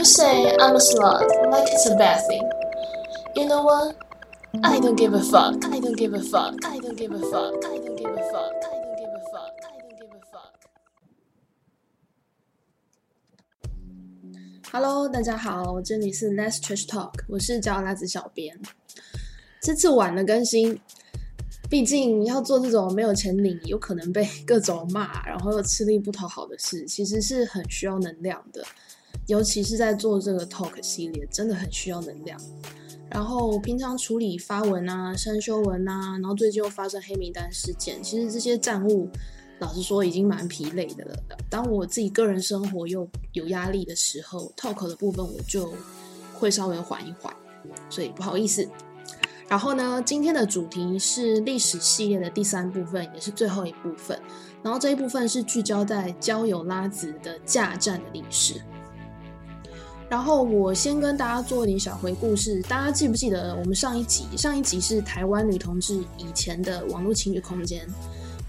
You say I'm a slut, like it's a bad thing. You know what? I don't give a fuck. I don't give a fuck. I don't give a fuck. I don't give a fuck. I don't give a fuck. I don't give a fuck. Hello，大家好，这里是 Let's Trash Talk，我是焦拉子小编。这次晚了更新，毕竟要做这种没有钱领，有可能被各种骂，然后又吃力不讨好的事，其实是很需要能量的。尤其是在做这个 Talk 系列，真的很需要能量。然后平常处理发文啊、删修文啊，然后最近又发生黑名单事件，其实这些战务，老实说已经蛮疲累的了。当我自己个人生活又有压力的时候，Talk 的部分我就会稍微缓一缓，所以不好意思。然后呢，今天的主题是历史系列的第三部分，也是最后一部分。然后这一部分是聚焦在交友拉子的架战的历史。然后我先跟大家做一点小回顾，是大家记不记得我们上一集？上一集是台湾女同志以前的网络情侣空间。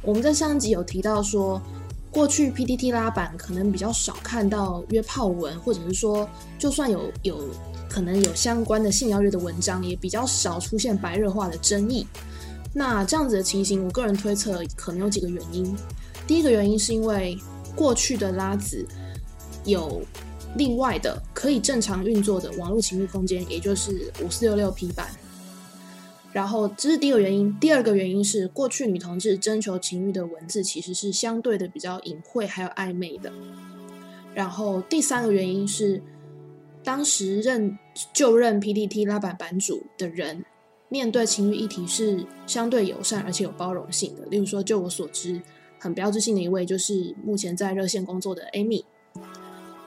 我们在上一集有提到说，过去 PTT 拉板可能比较少看到约炮文，或者是说，就算有有可能有相关的性邀约的文章，也比较少出现白热化的争议。那这样子的情形，我个人推测可能有几个原因。第一个原因是因为过去的拉子有。另外的可以正常运作的网络情欲空间，也就是五四六六 P 版。然后这是第一个原因，第二个原因是过去女同志征求情欲的文字其实是相对的比较隐晦还有暧昧的。然后第三个原因是，当时任就任 PDT 拉板版主的人，面对情欲议题是相对友善而且有包容性的。例如说，就我所知，很标志性的一位就是目前在热线工作的 Amy。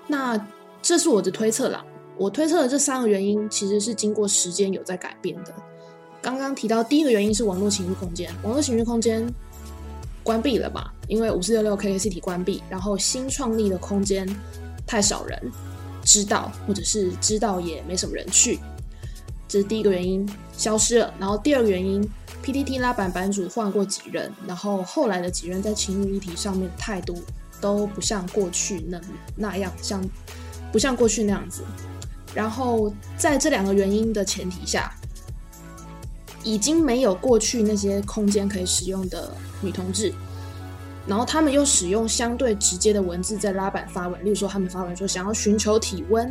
那这是我的推测啦。我推测的这三个原因其实是经过时间有在改变的。刚刚提到第一个原因是网络情绪空间，网络情绪空间关闭了嘛？因为五四六六 K K C T 关闭，然后新创立的空间太少人知道，或者是知道也没什么人去，这是第一个原因消失了。然后第二个原因，P T T 拉板版主换过几任，然后后来的几任在情绪议题上面态度。都不像过去那那样，像不像过去那样子。然后在这两个原因的前提下，已经没有过去那些空间可以使用的女同志，然后他们又使用相对直接的文字在拉板发文，例如说他们发文说想要寻求体温，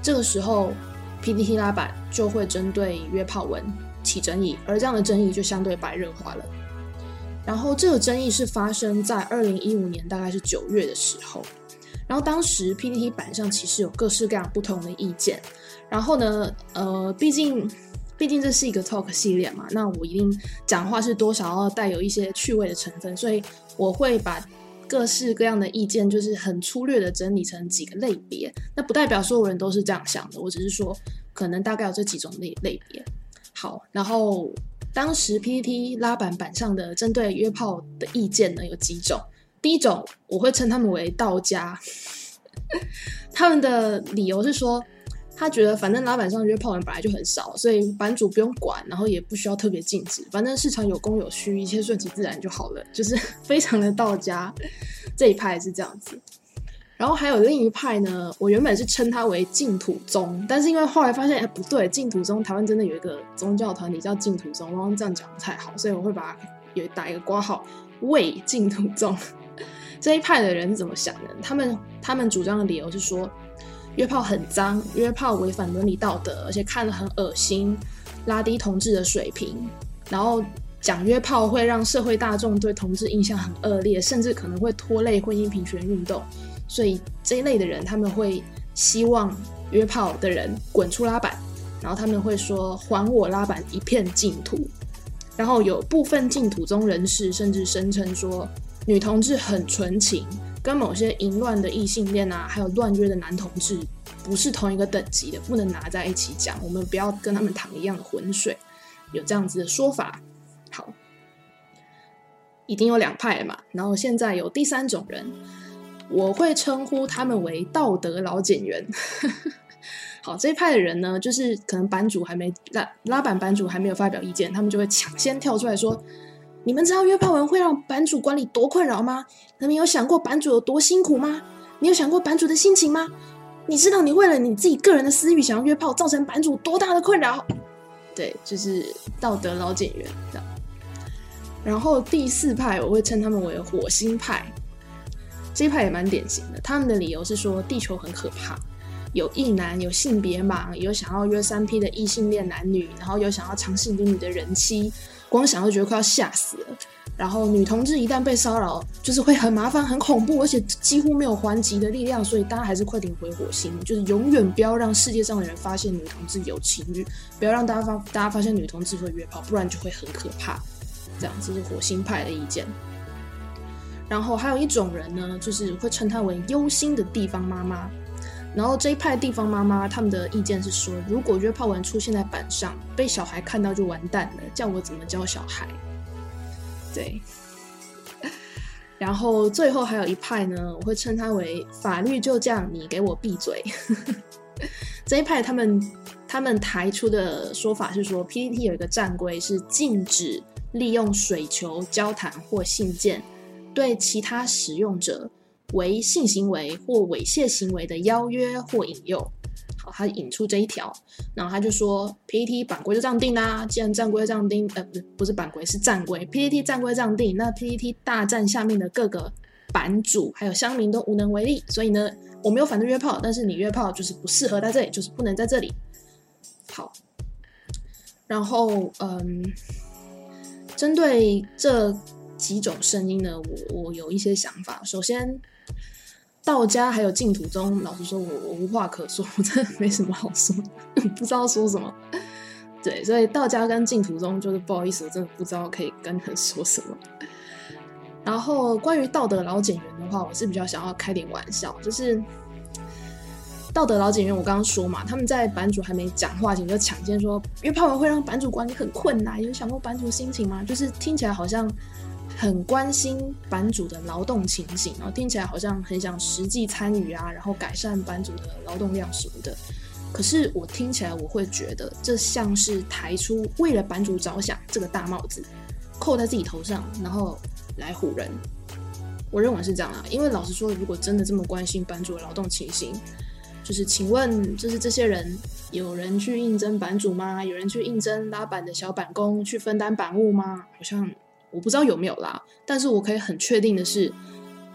这个时候 PDT 拉板就会针对约炮文起争议，而这样的争议就相对白热化了。然后这个争议是发生在二零一五年，大概是九月的时候。然后当时 PPT 版上其实有各式各样不同的意见。然后呢，呃，毕竟毕竟这是一个 talk 系列嘛，那我一定讲话是多少要带有一些趣味的成分，所以我会把各式各样的意见，就是很粗略的整理成几个类别。那不代表所有人都是这样想的，我只是说可能大概有这几种类类别。好，然后。当时 PPT 拉板板上的针对约炮的意见呢有几种，第一种我会称他们为道家，他们的理由是说，他觉得反正拉板上约炮人本来就很少，所以版主不用管，然后也不需要特别禁止，反正市场有供有需，一切顺其自然就好了，就是非常的道家这一派是这样子。然后还有另一派呢，我原本是称它为净土宗，但是因为后来发现，哎，不对，净土宗台湾真的有一个宗教团体叫净土宗，我刚刚这样讲不太好，所以我会把它有打一个括号，为净土宗这一派的人怎么想的？他们他们主张的理由是说，约炮很脏，约炮违反伦理道德，而且看了很恶心，拉低同志的水平，然后讲约炮会让社会大众对同志印象很恶劣，甚至可能会拖累婚姻平权运动。所以这一类的人，他们会希望约炮的人滚出拉板，然后他们会说还我拉板一片净土。然后有部分净土中人士甚至声称说，女同志很纯情，跟某些淫乱的异性恋啊，还有乱约的男同志不是同一个等级的，不能拿在一起讲。我们不要跟他们淌一样的浑水，有这样子的说法。好，已经有两派了嘛，然后现在有第三种人。我会称呼他们为道德老检员。好，这一派的人呢，就是可能版主还没拉拉板，版主还没有发表意见，他们就会抢先跳出来说：“你们知道约炮文会让版主管理多困扰吗？你们有想过版主有多辛苦吗？你有想过版主的心情吗？你知道你为了你自己个人的私欲想要约炮，造成版主多大的困扰？对，就是道德老检员这样。然后第四派我会称他们为火星派，这一派也蛮典型的。他们的理由是说地球很可怕，有异男，有性别盲，有想要约三 P 的异性恋男女，然后有想要尝试女女的人妻，光想就觉得快要吓死了。然后女同志一旦被骚扰，就是会很麻烦、很恐怖，而且几乎没有还击的力量。所以大家还是快点回火星，就是永远不要让世界上的人发现女同志有情欲，不要让大家发大家发现女同志会约炮，不然就会很可怕。这样，这是火星派的意见。然后还有一种人呢，就是会称他为忧心的地方妈妈。然后这一派地方妈妈他们的意见是说，如果约炮文出现在板上，被小孩看到就完蛋了，叫我怎么教小孩？对。然后最后还有一派呢，我会称他为法律就这样，你给我闭嘴。这一派他们他们抬出的说法是说，PPT 有一个战规是禁止。利用水球、交谈或信件，对其他使用者为性行为或猥亵行为的邀约或引诱。好，他引出这一条，然后他就说：“PPT 版规就这样定啦。既然战规这样定，呃，不不是版规，是战规。PPT 战规这样定，那 PPT 大战下面的各个版主还有乡民都无能为力。所以呢，我没有反对约炮，但是你约炮就是不适合在这里，就是不能在这里。好，然后嗯。”针对这几种声音呢，我我有一些想法。首先，道家还有净土宗，老实说，我我无话可说，我真的没什么好说，不知道说什么。对，所以道家跟净土宗就是不好意思，我真的不知道可以跟人说什么。然后关于道德老检员的话，我是比较想要开点玩笑，就是。道德老检员，我刚刚说嘛，他们在版主还没讲话前就抢先说约炮会让版主管理很困难。有想过版主心情吗？就是听起来好像很关心版主的劳动情形，然后听起来好像很想实际参与啊，然后改善版主的劳动量什么的。可是我听起来我会觉得这像是抬出为了版主着想这个大帽子扣在自己头上，然后来唬人。我认为是这样啊，因为老实说，如果真的这么关心版主的劳动情形，就是，请问，就是这些人有人去应征版主吗？有人去应征拉板的小板工去分担板务吗？好像我不知道有没有啦。但是我可以很确定的是，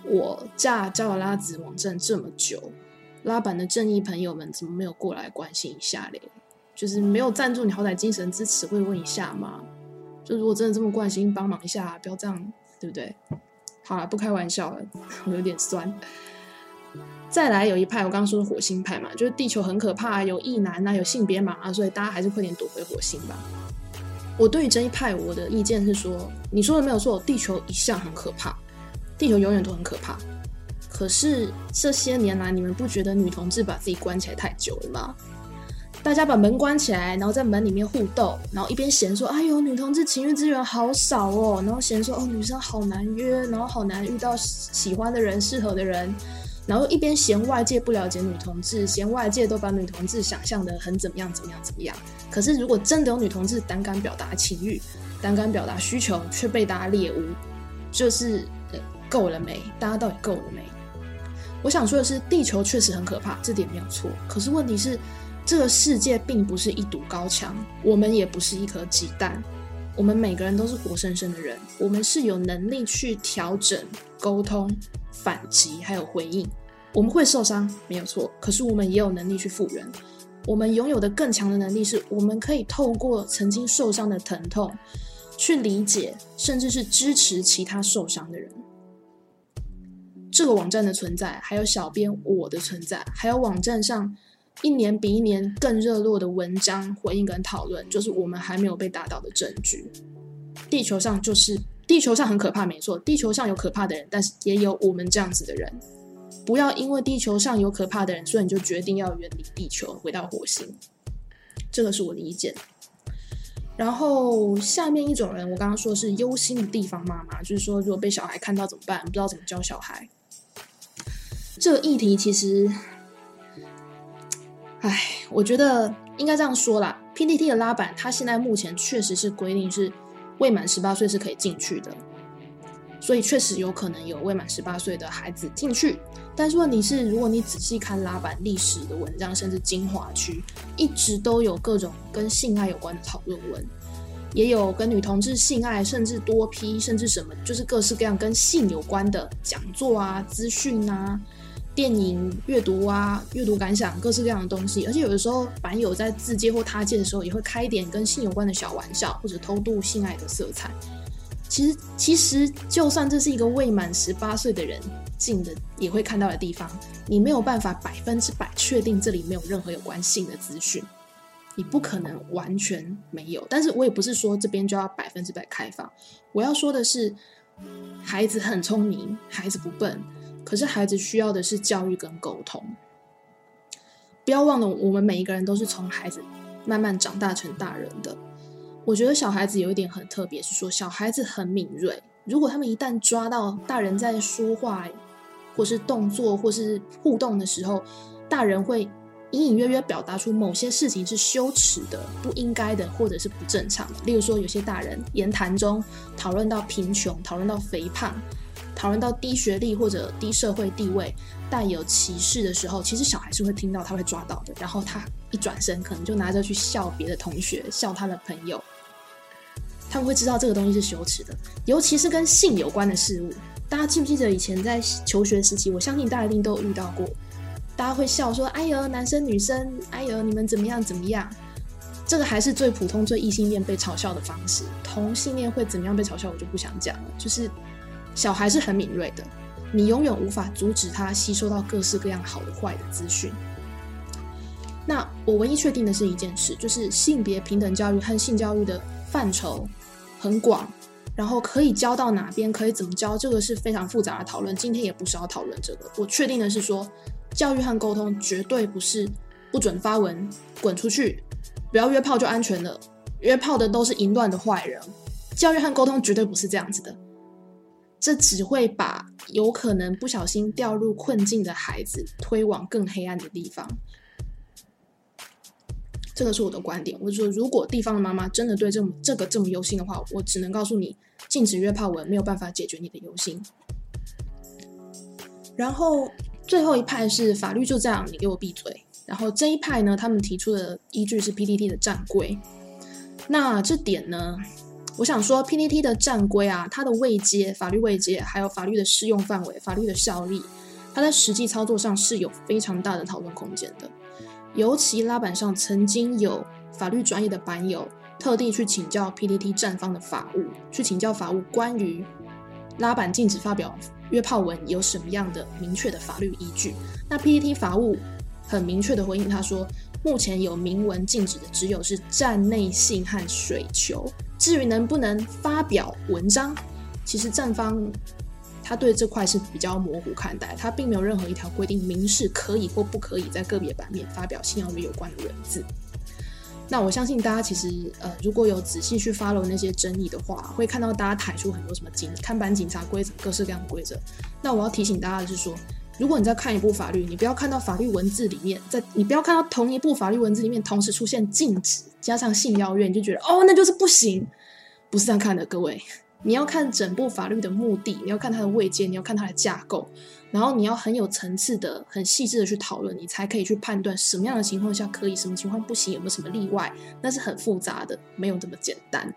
我架教了拉子网站这么久，拉板的正义朋友们怎么没有过来关心一下嘞？就是没有赞助，你好歹精神支持会问一下吗？就如果真的这么关心，帮忙一下，不要这样，对不对？好了，不开玩笑了，我有点酸。再来有一派，我刚刚说的火星派嘛，就是地球很可怕，有异男啊，有性别盲啊，所以大家还是快点躲回火星吧。我对于这一派，我的意见是说，你说的没有错，地球一向很可怕，地球永远都很可怕。可是这些年来，你们不觉得女同志把自己关起来太久了吗？大家把门关起来，然后在门里面互斗，然后一边嫌说，哎呦，女同志情欲资源好少哦，然后嫌说，哦，女生好难约，然后好难遇到喜欢的人、适合的人。然后一边嫌外界不了解女同志，嫌外界都把女同志想象的很怎么样怎么样怎么样。可是如果真的有女同志胆敢表达情欲，胆敢表达需求，却被大家猎污，就是够了没？大家到底够了没？我想说的是，地球确实很可怕，这点没有错。可是问题是，这个世界并不是一堵高墙，我们也不是一颗鸡蛋，我们每个人都是活生生的人，我们是有能力去调整、沟通。反击还有回应，我们会受伤，没有错。可是我们也有能力去复原。我们拥有的更强的能力是，我们可以透过曾经受伤的疼痛，去理解，甚至是支持其他受伤的人。这个网站的存在，还有小编我的存在，还有网站上一年比一年更热络的文章回应跟讨论，就是我们还没有被打倒的证据。地球上就是。地球上很可怕，没错，地球上有可怕的人，但是也有我们这样子的人。不要因为地球上有可怕的人，所以你就决定要远离地球，回到火星。这个是我的意见。然后下面一种人，我刚刚说是忧心的地方妈妈，就是说如果被小孩看到怎么办？不知道怎么教小孩。这个议题其实，唉，我觉得应该这样说啦。PPT 的拉板，它现在目前确实是规定是。未满十八岁是可以进去的，所以确实有可能有未满十八岁的孩子进去。但是问题是，如果你仔细看拉板历史的文章，甚至精华区，一直都有各种跟性爱有关的讨论文，也有跟女同志性爱，甚至多批，甚至什么，就是各式各样跟性有关的讲座啊、资讯啊、电影阅读啊、阅读感想，各式各样的东西。而且有的时候版友在自介或他介的时候，也会开一点跟性有关的小玩笑，或者偷渡性爱的色彩。其实，其实就算这是一个未满十八岁的人。进的也会看到的地方，你没有办法百分之百确定这里没有任何有关性的资讯，你不可能完全没有。但是我也不是说这边就要百分之百开放，我要说的是，孩子很聪明，孩子不笨，可是孩子需要的是教育跟沟通。不要忘了，我们每一个人都是从孩子慢慢长大成大人的。我觉得小孩子有一点很特别，是说小孩子很敏锐，如果他们一旦抓到大人在说话。或是动作，或是互动的时候，大人会隐隐约约表达出某些事情是羞耻的、不应该的，或者是不正常的。例如说，有些大人言谈中讨论到贫穷、讨论到肥胖、讨论到低学历或者低社会地位、带有歧视的时候，其实小孩是会听到，他会抓到的。然后他一转身，可能就拿着去笑别的同学，笑他的朋友。他们会知道这个东西是羞耻的，尤其是跟性有关的事物。大家记不记得以前在求学时期？我相信大家一定都有遇到过。大家会笑说：“哎呦，男生女生，哎呦，你们怎么样怎么样？”这个还是最普通、最异性恋被嘲笑的方式。同性恋会怎么样被嘲笑，我就不想讲了。就是小孩是很敏锐的，你永远无法阻止他吸收到各式各样好的、坏的资讯。那我唯一确定的是一件事，就是性别平等教育和性教育的范畴很广。然后可以教到哪边，可以怎么教，这个是非常复杂的讨论。今天也不是要讨论这个。我确定的是说，教育和沟通绝对不是不准发文，滚出去，不要约炮就安全了。约炮的都是淫乱的坏人。教育和沟通绝对不是这样子的，这只会把有可能不小心掉入困境的孩子推往更黑暗的地方。这个是我的观点。我说，如果地方的妈妈真的对这么这个这么忧心的话，我只能告诉你，禁止约炮文没有办法解决你的忧心。然后最后一派是法律就这样，你给我闭嘴。然后这一派呢，他们提出的依据是 PDD 的战规。那这点呢，我想说 PTT 的战规啊，它的位阶、法律位阶，还有法律的适用范围、法律的效力，它在实际操作上是有非常大的讨论空间的。尤其拉板上曾经有法律专业的板友特地去请教 PPT 站方的法务，去请教法务关于拉板禁止发表约炮文有什么样的明确的法律依据。那 PPT 法务很明确的回应他说，目前有明文禁止的只有是站内性和水球，至于能不能发表文章，其实站方。他对这块是比较模糊看待，他并没有任何一条规定明示可以或不可以在个别版面发表性教育有关的文字。那我相信大家其实呃，如果有仔细去 follow 那些争议的话，会看到大家抬出很多什么警看板警察规则，各式各样的规则。那我要提醒大家的是说，如果你在看一部法律，你不要看到法律文字里面，在你不要看到同一部法律文字里面同时出现禁止加上性邀约，你就觉得哦，那就是不行，不是这样看的，各位。你要看整部法律的目的，你要看它的位阶，你要看它的架构，然后你要很有层次的、很细致的去讨论，你才可以去判断什么样的情况下可以，什么情况不行，有没有什么例外，那是很复杂的，没有这么简单。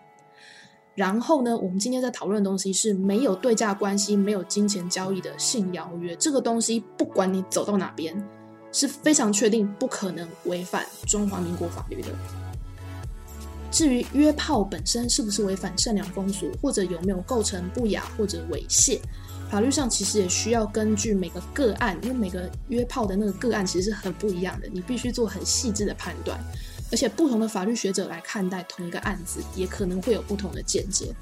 然后呢，我们今天在讨论的东西是没有对价关系、没有金钱交易的性邀约，这个东西不管你走到哪边，是非常确定不可能违反中华民国法律的。至于约炮本身是不是违反善良风俗，或者有没有构成不雅或者猥亵，法律上其实也需要根据每个个案，因为每个约炮的那个个案其实是很不一样的，你必须做很细致的判断，而且不同的法律学者来看待同一个案子，也可能会有不同的见解。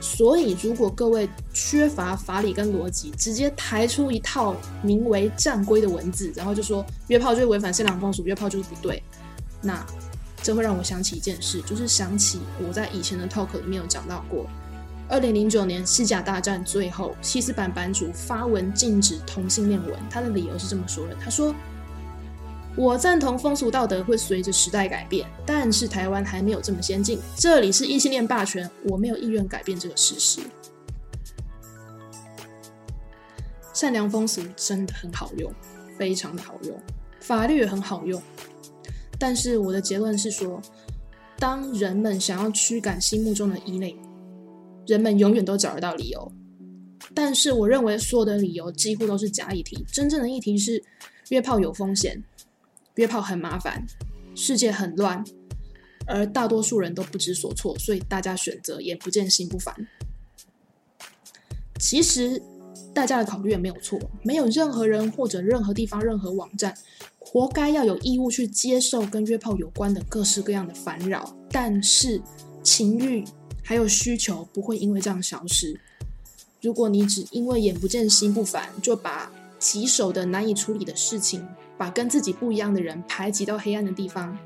所以，如果各位缺乏法理跟逻辑，直接抬出一套名为战规的文字，然后就说约炮就是违反善良风俗，约炮就是不对，那。这会让我想起一件事，就是想起我在以前的 talk 里面有讲到过，二零零九年西甲大战最后，西斯版版主发文禁止同性恋文，他的理由是这么说的：他说，我赞同风俗道德会随着时代改变，但是台湾还没有这么先进，这里是异性恋霸权，我没有意愿改变这个事实。善良风俗真的很好用，非常的好用，法律也很好用。但是我的结论是说，当人们想要驱赶心目中的异类，人们永远都找得到理由。但是我认为所有的理由几乎都是假议题，真正的议题是约炮有风险，约炮很麻烦，世界很乱，而大多数人都不知所措，所以大家选择眼不见心不烦。其实大家的考虑也没有错，没有任何人或者任何地方、任何网站活该要有义务去接受跟约炮有关的各式各样的烦扰。但是情欲还有需求不会因为这样消失。如果你只因为眼不见心不烦，就把棘手的难以处理的事情，把跟自己不一样的人排挤到黑暗的地方，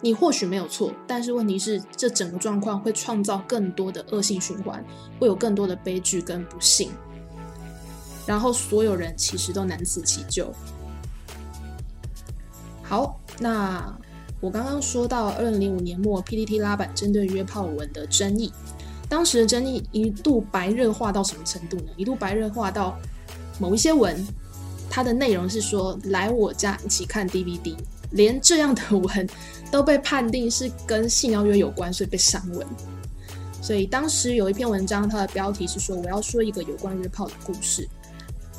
你或许没有错，但是问题是，这整个状况会创造更多的恶性循环，会有更多的悲剧跟不幸，然后所有人其实都难辞其咎。好，那我刚刚说到二零零五年末 PPT 拉板针对约炮文的争议。当时的争议一度白热化到什么程度呢？一度白热化到某一些文，它的内容是说来我家一起看 DVD，连这样的文都被判定是跟性邀约有关，所以被删文。所以当时有一篇文章，它的标题是说我要说一个有关约炮的故事。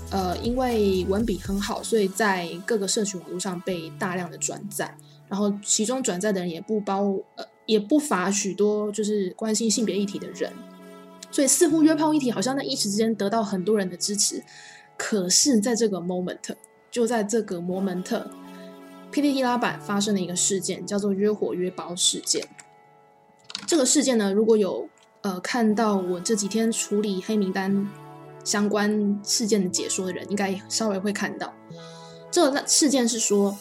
呃，因为文笔很好，所以在各个社群网络上被大量的转载，然后其中转载的人也不包呃。也不乏许多就是关心性别议题的人，所以似乎约炮议题好像在一时之间得到很多人的支持。可是，在这个 moment，就在这个 moment，PPT 拉板发生了一个事件，叫做“约火约包事件”。这个事件呢，如果有呃看到我这几天处理黑名单相关事件的解说的人，应该稍微会看到，这个事件是说。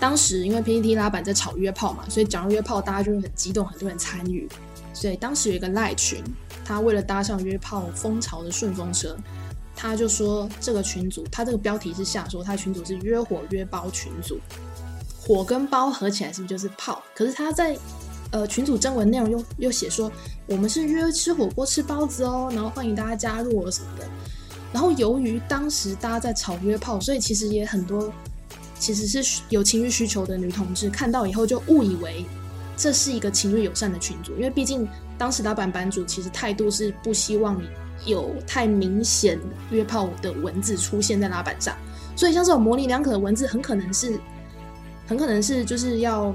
当时因为 PPT 拉板在炒约炮嘛，所以讲到约炮，大家就会很激动，很多人参与。所以当时有一个赖群，他为了搭上约炮风潮的顺风车，他就说这个群组，他这个标题是下说他群组是约火约包群组，火跟包合起来是不是就是炮？可是他在呃群组征文内容又又写说我们是约吃火锅吃包子哦，然后欢迎大家加入哦什么的。然后由于当时大家在炒约炮，所以其实也很多。其实是有情欲需求的女同志看到以后就误以为这是一个情欲友善的群组，因为毕竟当时打板版主其实态度是不希望你有太明显约炮的文字出现在拉板上，所以像这种模棱两可的文字很可能是很可能是就是要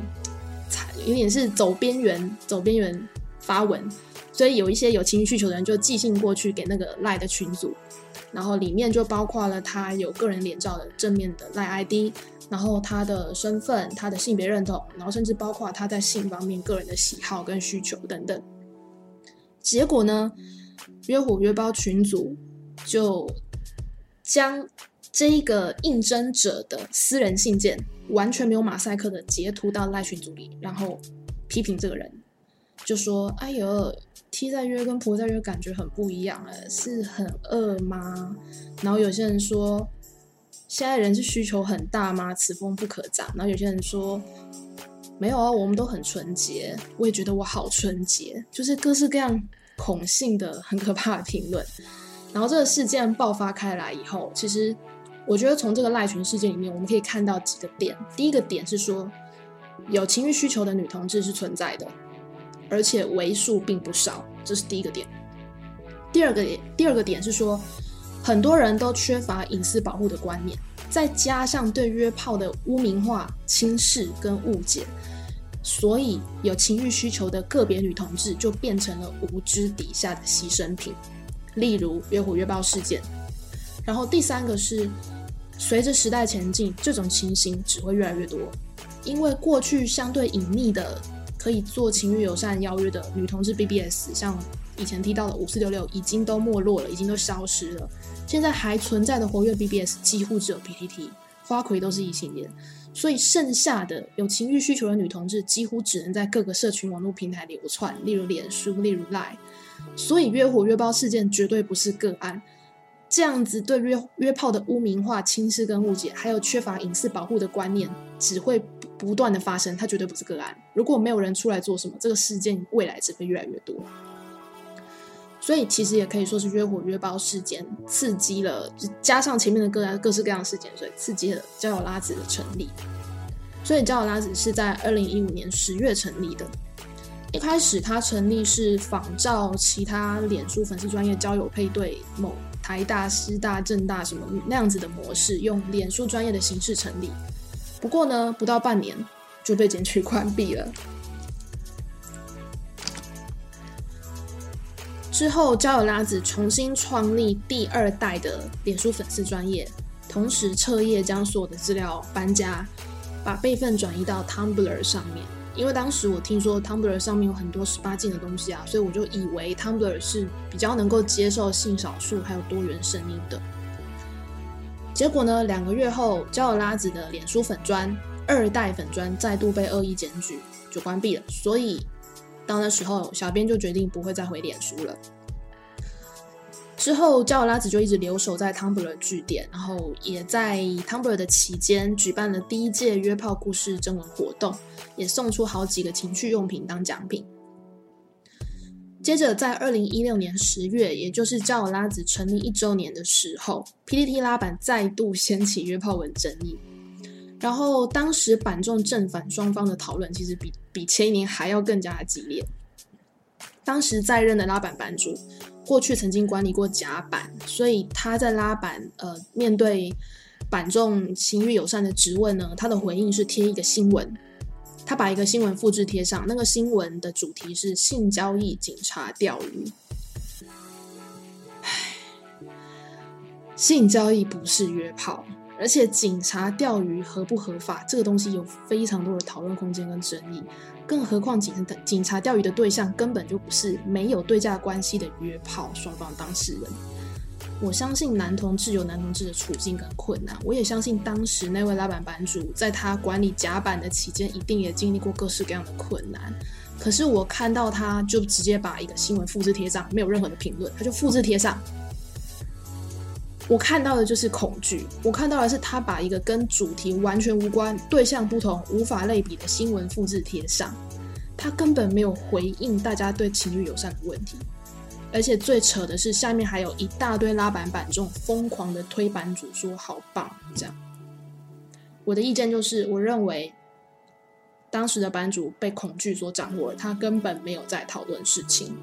有点是走边缘走边缘发文，所以有一些有情欲需求的人就寄信过去给那个赖的群组，然后里面就包括了他有个人脸照的正面的赖 ID。然后他的身份、他的性别认同，然后甚至包括他在性方面个人的喜好跟需求等等。结果呢，约虎约包群组就将这一个应征者的私人信件完全没有马赛克的截图到赖群组里，然后批评这个人，就说：“哎呦，T 在约跟婆在约感觉很不一样，哎，是很饿吗？”然后有些人说。现在人是需求很大吗？此风不可长。然后有些人说没有啊，我们都很纯洁。我也觉得我好纯洁，就是各式各样恐性的很可怕的评论。然后这个事件爆发开来以后，其实我觉得从这个赖群事件里面，我们可以看到几个点。第一个点是说，有情欲需求的女同志是存在的，而且为数并不少，这是第一个点。第二个点第二个点是说。很多人都缺乏隐私保护的观念，再加上对约炮的污名化、轻视跟误解，所以有情欲需求的个别女同志就变成了无知底下的牺牲品。例如约火约炮事件。然后第三个是，随着时代前进，这种情形只会越来越多，因为过去相对隐秘的可以做情欲友善邀约的女同志 BBS，像。以前提到的五四六六已经都没落了，已经都消失了。现在还存在的活跃 BBS 几乎只有 PTT，花魁都是异性恋，所以剩下的有情欲需求的女同志几乎只能在各个社群网络平台流窜，例如脸书，例如 Line。所以约火约包事件绝对不是个案。这样子对约约炮的污名化、轻视跟误解，还有缺乏隐私保护的观念，只会不断的发生。它绝对不是个案。如果没有人出来做什么，这个事件未来只会越来越多。所以其实也可以说是约火约爆事件刺激了，加上前面的各各式各样的事件，所以刺激了交友拉子的成立。所以交友拉子是在二零一五年十月成立的。一开始它成立是仿照其他脸书粉丝专业交友配对某台大、师大、政大什么那样子的模式，用脸书专业的形式成立。不过呢，不到半年就被检举关闭了。之后，交友拉子重新创立第二代的脸书粉丝专业，同时彻夜将所有的资料搬家，把备份转移到 Tumblr 上面。因为当时我听说 Tumblr 上面有很多十八禁的东西啊，所以我就以为 Tumblr 是比较能够接受性少数还有多元声音的。结果呢，两个月后，交友拉子的脸书粉砖二代粉砖再度被恶意检举，就关闭了。所以到那时候，小编就决定不会再回脸书了。之后，交友拉子就一直留守在 Tumblr 据点，然后也在 Tumblr 的期间举办了第一届约炮故事征文活动，也送出好几个情趣用品当奖品。接着，在二零一六年十月，也就是交友拉子成立一周年的时候，PPT 拉板再度掀起约炮文争议。然后，当时板中正反双方的讨论，其实比比前一年还要更加的激烈。当时在任的拉板版主。过去曾经管理过甲板，所以他在拉板呃面对板中情欲友善的质问呢，他的回应是贴一个新闻，他把一个新闻复制贴上，那个新闻的主题是性交易警察钓鱼。唉，性交易不是约炮，而且警察钓鱼合不合法，这个东西有非常多的讨论空间跟争议。更何况，警察警察钓鱼的对象根本就不是没有对价关系的约炮双方当事人。我相信男同志有男同志的处境跟困难，我也相信当时那位拉板版主在他管理甲板的期间，一定也经历过各式各样的困难。可是我看到他就直接把一个新闻复制贴上，没有任何的评论，他就复制贴上。我看到的就是恐惧，我看到的是他把一个跟主题完全无关、对象不同、无法类比的新闻复制贴上，他根本没有回应大家对情侣友善的问题，而且最扯的是，下面还有一大堆拉板板这种疯狂的推版主说好棒这样。我的意见就是，我认为当时的版主被恐惧所掌握，他根本没有在讨论事情。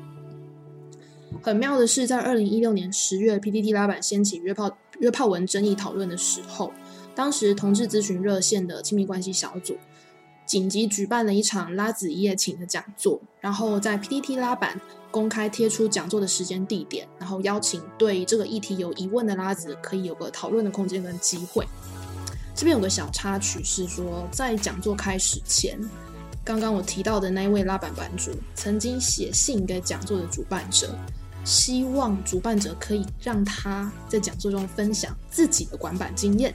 很妙的是，在二零一六年十月，PTT 拉板掀起约炮约炮文争议讨论的时候，当时同志咨询热线的亲密关系小组紧急举办了一场拉子一夜情的讲座，然后在 PTT 拉板公开贴出讲座的时间地点，然后邀请对这个议题有疑问的拉子可以有个讨论的空间跟机会。这边有个小插曲是说，在讲座开始前，刚刚我提到的那一位拉板版主曾经写信给讲座的主办者。希望主办者可以让他在讲座中分享自己的管板经验。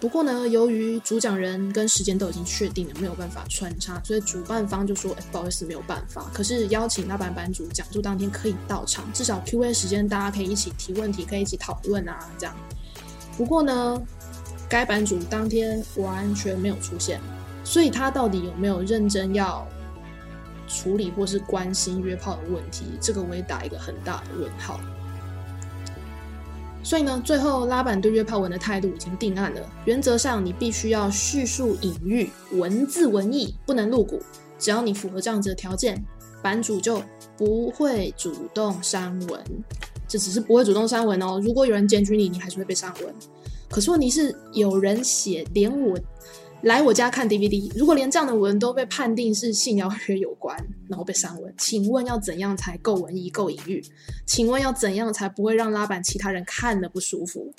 不过呢，由于主讲人跟时间都已经确定了，没有办法穿插，所以主办方就说：“哎，不好意思，没有办法。”可是邀请拉板版主讲座当天可以到场，至少 Q&A 时间大家可以一起提问题，可以一起讨论啊，这样。不过呢，该版主当天完全没有出现，所以他到底有没有认真要？处理或是关心约炮的问题，这个我也打一个很大的问号。所以呢，最后拉板对约炮文的态度已经定案了。原则上，你必须要叙述隐喻，文字文意不能露骨。只要你符合这样子的条件，版主就不会主动删文。这只是不会主动删文哦。如果有人检举你，你还是会被删文。可是问题是，有人写连我。来我家看 DVD，如果连这样的文都被判定是性邀约有关，然后被删文，请问要怎样才够文艺、够隐喻？请问要怎样才不会让拉板其他人看了不舒服？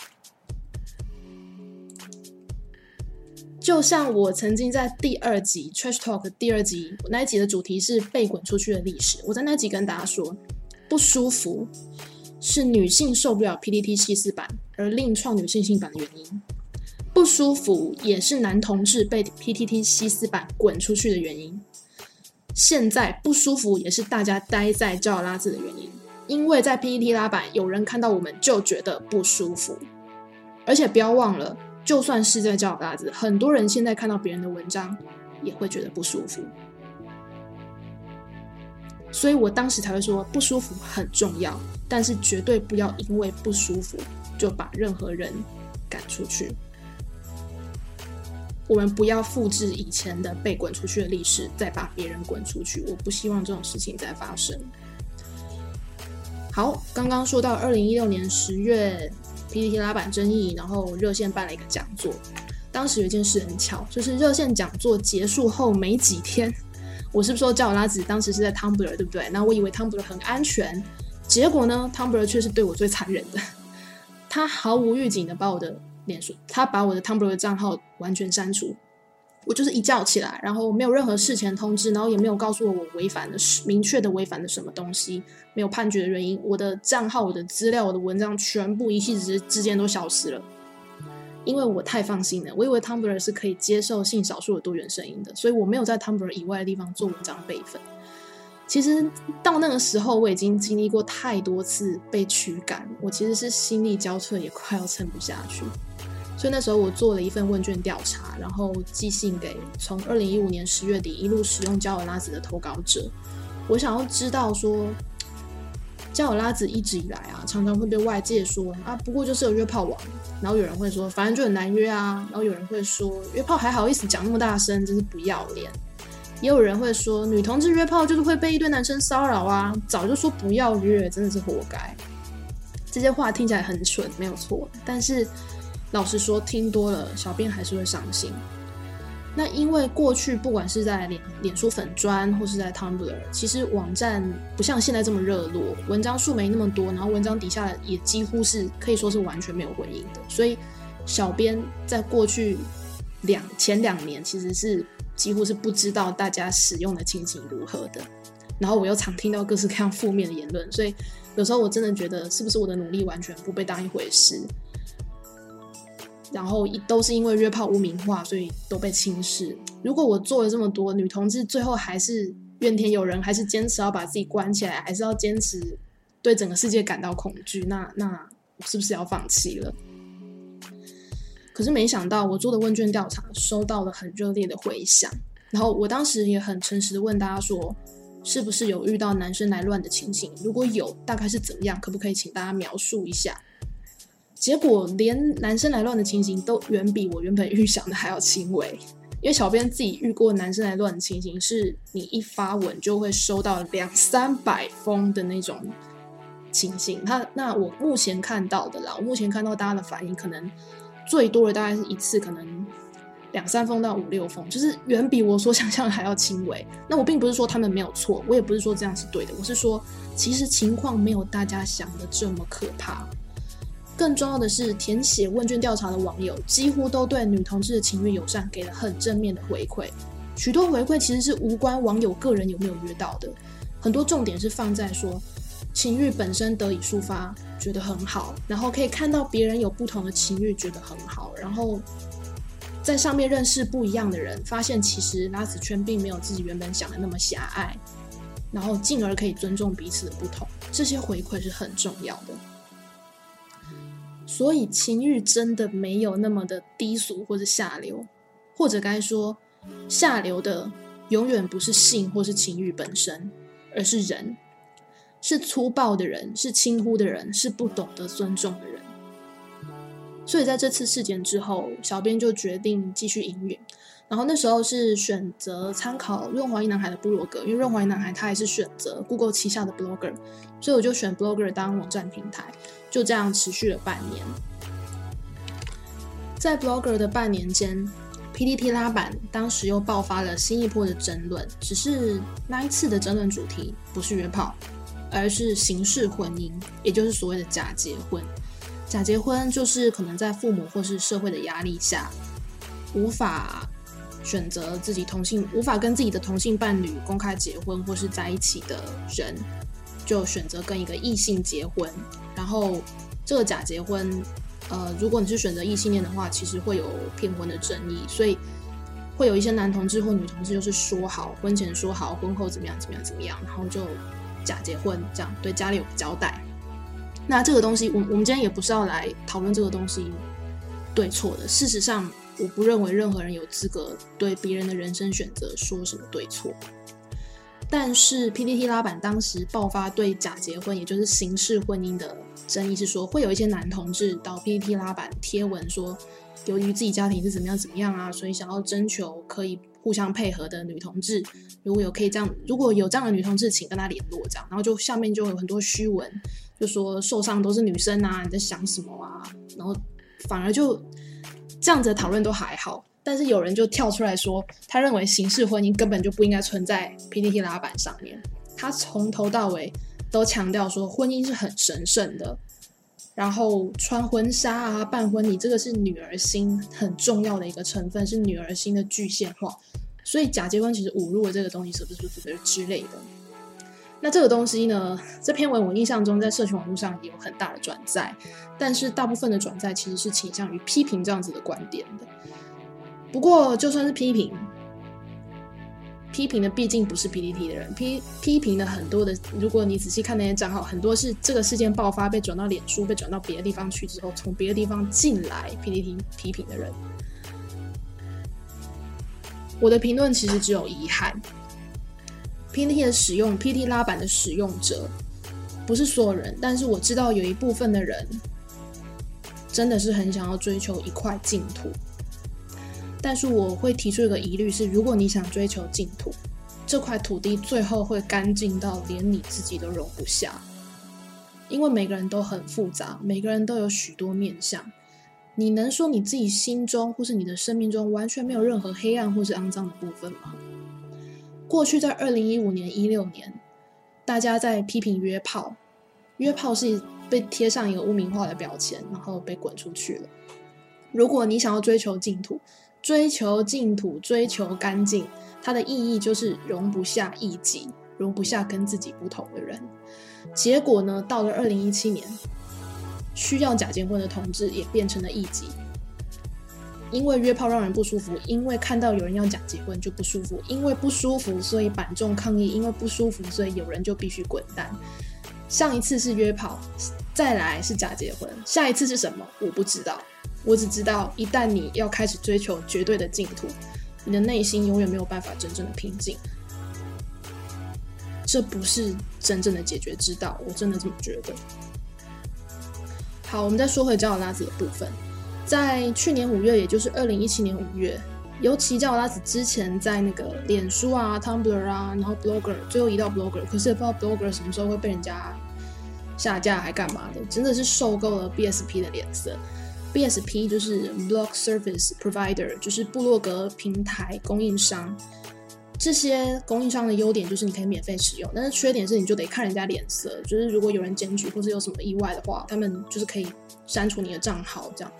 就像我曾经在第二集 Trash Talk 第二集那一集的主题是被滚出去的历史，我在那集跟大家说，不舒服是女性受不了 PPT 七四版而另创女性性版的原因。不舒服也是男同志被 PTT 西斯版滚出去的原因。现在不舒服也是大家待在教拉字的原因，因为在 PTT 拉板有人看到我们就觉得不舒服。而且不要忘了，就算是在教拉字，很多人现在看到别人的文章也会觉得不舒服。所以我当时才会说不舒服很重要，但是绝对不要因为不舒服就把任何人赶出去。我们不要复制以前的被滚出去的历史，再把别人滚出去。我不希望这种事情再发生。好，刚刚说到二零一六年十月 PPT 拉板争议，然后热线办了一个讲座。当时有一件事很巧，就是热线讲座结束后没几天，我是不是说叫我拉子？当时是在 Tumblr 对不对？那我以为 Tumblr 很安全，结果呢，Tumblr 却是对我最残忍的。他毫无预警的把我的脸书，他把我的 Tumblr 的账号完全删除。我就是一觉起来，然后没有任何事前通知，然后也没有告诉我我违反了明确的违反了什么东西，没有判决的原因，我的账号、我的资料、我的文章全部一气之之间都消失了。因为我太放心了，我以为 Tumblr 是可以接受性少数的多元声音的，所以我没有在 Tumblr 以外的地方做文章备份。其实到那个时候，我已经经历过太多次被驱赶，我其实是心力交瘁，也快要撑不下去。所以那时候我做了一份问卷调查，然后寄信给从二零一五年十月底一路使用焦尔拉子的投稿者，我想要知道说。焦尔拉子一直以来啊，常常会被外界说啊，不过就是有约炮网。然后有人会说，反正就很难约啊。然后有人会说，约炮还好意思讲那么大声，真是不要脸。也有人会说，女同志约炮就是会被一堆男生骚扰啊，早就说不要约，真的是活该。这些话听起来很蠢，没有错。但是老实说，听多了，小编还是会伤心。那因为过去不管是在脸脸书粉砖或是在 Tumblr，其实网站不像现在这么热络，文章数没那么多，然后文章底下也几乎是可以说是完全没有回应的，所以小编在过去两前两年其实是几乎是不知道大家使用的情形如何的，然后我又常听到各式各样负面的言论，所以有时候我真的觉得是不是我的努力完全不被当一回事。然后都是因为约炮污名化，所以都被轻视。如果我做了这么多，女同志最后还是怨天尤人，还是坚持要把自己关起来，还是要坚持对整个世界感到恐惧，那那我是不是要放弃了？可是没想到，我做的问卷调查收到了很热烈的回响。然后我当时也很诚实的问大家说，是不是有遇到男生来乱的情形？如果有，大概是怎么样？可不可以请大家描述一下？结果连男生来乱的情形都远比我原本预想的还要轻微，因为小编自己遇过男生来乱的情形，是你一发文就会收到两三百封的那种情形。他那我目前看到的啦，我目前看到大家的反应，可能最多的大概是一次可能两三封到五六封，就是远比我所想象的还要轻微。那我并不是说他们没有错，我也不是说这样是对的，我是说其实情况没有大家想的这么可怕。更重要的是，填写问卷调查的网友几乎都对女同志的情欲友善给了很正面的回馈。许多回馈其实是无关网友个人有没有约到的，很多重点是放在说情欲本身得以抒发，觉得很好，然后可以看到别人有不同的情欲，觉得很好，然后在上面认识不一样的人，发现其实拉子圈并没有自己原本想的那么狭隘，然后进而可以尊重彼此的不同，这些回馈是很重要的。所以情欲真的没有那么的低俗或者下流，或者该说下流的永远不是性或是情欲本身，而是人，是粗暴的人，是轻忽的人，是不懂得尊重的人。所以在这次事件之后，小编就决定继续营运。然后那时候是选择参考润滑一男孩的部落格，因为润滑一男孩他也是选择 Google 旗下的 Blogger，所以我就选 Blogger 当网站平台。就这样持续了半年，在 Blogger 的半年间，PDT 拉板当时又爆发了新一波的争论。只是那一次的争论主题不是约炮，而是形式婚姻，也就是所谓的假结婚。假结婚就是可能在父母或是社会的压力下，无法选择自己同性，无法跟自己的同性伴侣公开结婚或是在一起的人。就选择跟一个异性结婚，然后这个假结婚，呃，如果你是选择异性恋的话，其实会有骗婚的争议，所以会有一些男同志或女同志就是说好婚前说好，婚后怎么样怎么样怎么样，然后就假结婚，这样对家里有交代。那这个东西，我我们今天也不是要来讨论这个东西对错的。事实上，我不认为任何人有资格对别人的人生选择说什么对错。但是 PPT 拉板当时爆发对假结婚，也就是形式婚姻的争议，是说会有一些男同志到 PPT 拉板贴文说，由于自己家庭是怎么样怎么样啊，所以想要征求可以互相配合的女同志，如果有可以这样，如果有这样的女同志，请跟他联络这样，然后就下面就有很多虚文，就说受伤都是女生啊，你在想什么啊？然后反而就这样子的讨论都还好。但是有人就跳出来说，他认为刑事婚姻根本就不应该存在 PPT 拉板上面。他从头到尾都强调说，婚姻是很神圣的，然后穿婚纱啊、办婚礼，这个是女儿心很重要的一个成分，是女儿心的具现化。所以假结婚其实侮辱了这个东西，是不是？是之类的。那这个东西呢？这篇文我印象中在社群网络上也有很大的转载，但是大部分的转载其实是倾向于批评这样子的观点的。不过，就算是批评，批评的毕竟不是 PPT 的人，批批评的很多的，如果你仔细看那些账号，很多是这个事件爆发被转到脸书，被转到别的地方去之后，从别的地方进来 PPT 批评的人。我的评论其实只有遗憾，PPT 的使用，PPT 拉板的使用者，不是所有人，但是我知道有一部分的人，真的是很想要追求一块净土。但是我会提出一个疑虑是：如果你想追求净土，这块土地最后会干净到连你自己都容不下，因为每个人都很复杂，每个人都有许多面相。你能说你自己心中或是你的生命中完全没有任何黑暗或是肮脏的部分吗？过去在二零一五年、一六年，大家在批评约炮，约炮是被贴上一个污名化的标签，然后被滚出去了。如果你想要追求净土，追求净土，追求干净，它的意义就是容不下异己，容不下跟自己不同的人。结果呢，到了二零一七年，需要假结婚的同志也变成了异己，因为约炮让人不舒服，因为看到有人要假结婚就不舒服，因为不舒服所以板众抗议，因为不舒服所以有人就必须滚蛋。上一次是约炮，再来是假结婚，下一次是什么？我不知道。我只知道，一旦你要开始追求绝对的净土，你的内心永远没有办法真正的平静。这不是真正的解决之道，我真的这么觉得。好，我们再说回焦友拉子的部分，在去年五月，也就是二零一七年五月，尤其焦友拉子之前在那个脸书啊、Tumblr 啊，然后 Blogger，最后移到 Blogger，可是也不知道 Blogger 什么时候会被人家下架还干嘛的，真的是受够了 BSP 的脸色。BSP 就是 Blog Service Provider，就是部落格平台供应商。这些供应商的优点就是你可以免费使用，但是缺点是你就得看人家脸色。就是如果有人检举或是有什么意外的话，他们就是可以删除你的账号。这样，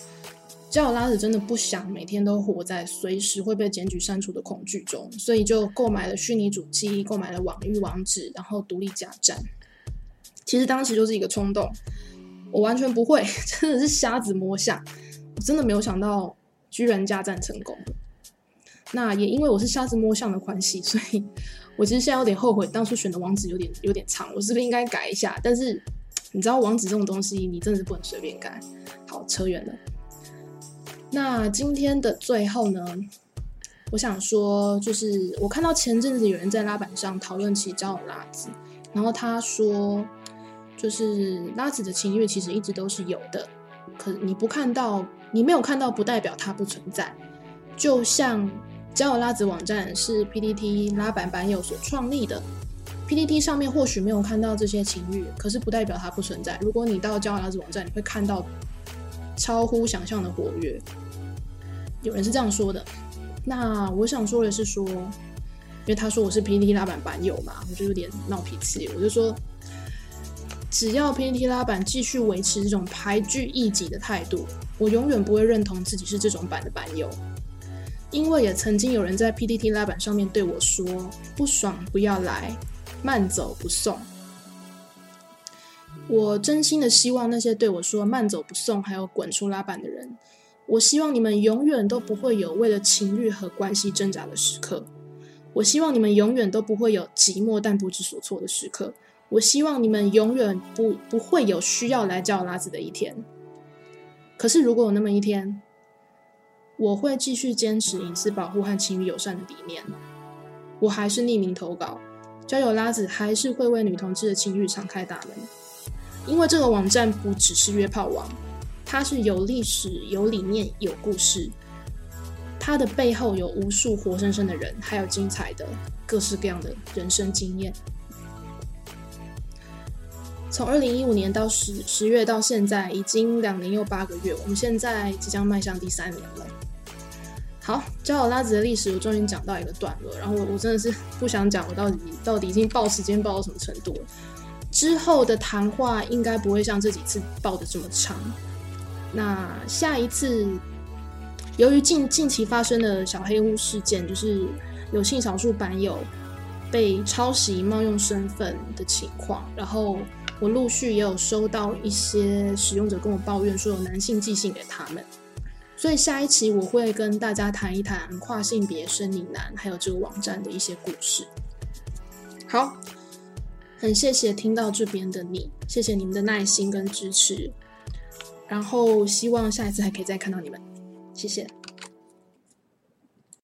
交友拉子真的不想每天都活在随时会被检举删除的恐惧中，所以就购买了虚拟主机，购买了网域网址，然后独立加站。其实当时就是一个冲动。我完全不会，真的是瞎子摸象。我真的没有想到居然加赞成功。那也因为我是瞎子摸象的关系，所以我其实现在有点后悔当初选的网址有点有点长，我是不是应该改一下？但是你知道网址这种东西，你真的是不能随便改。好，扯远了。那今天的最后呢，我想说，就是我看到前阵子有人在拉板上讨论起交友拉子，然后他说。就是拉子的情欲其实一直都是有的，可你不看到，你没有看到，不代表它不存在。就像交友拉子网站是 PPT 拉板版友所创立的，PPT 上面或许没有看到这些情欲，可是不代表它不存在。如果你到交友拉子网站，你会看到超乎想象的活跃。有人是这样说的。那我想说的是说，因为他说我是 P D T 拉板版友嘛，我就有点闹脾气，我就说。只要 PPT 拉板继续维持这种排拒异己的态度，我永远不会认同自己是这种版的版友。因为也曾经有人在 PPT 拉板上面对我说：“不爽不要来，慢走不送。”我真心的希望那些对我说“慢走不送”还有“滚出拉板”的人，我希望你们永远都不会有为了情欲和关系挣扎的时刻。我希望你们永远都不会有寂寞但不知所措的时刻。我希望你们永远不不会有需要来叫拉子的一天。可是如果有那么一天，我会继续坚持隐私保护和情侣友善的理念。我还是匿名投稿，交友拉子还是会为女同志的情侣敞开大门，因为这个网站不只是约炮网，它是有历史、有理念、有故事，它的背后有无数活生生的人，还有精彩的各式各样的人生经验。从二零一五年到十十月到现在，已经两年又八个月，我们现在即将迈向第三年了。好，交友拉子的历史，我终于讲到一个段落。然后我我真的是不想讲，我到底到底已经报时间报到什么程度了。之后的谈话应该不会像这几次报的这么长。那下一次，由于近近期发生的小黑屋事件，就是有性少数版友被抄袭、冒用身份的情况，然后我陆续也有收到一些使用者跟我抱怨，说有男性寄信给他们。所以下一期我会跟大家谈一谈跨性别生理男，还有这个网站的一些故事。好，很谢谢听到这边的你，谢谢你们的耐心跟支持，然后希望下一次还可以再看到你们，谢谢。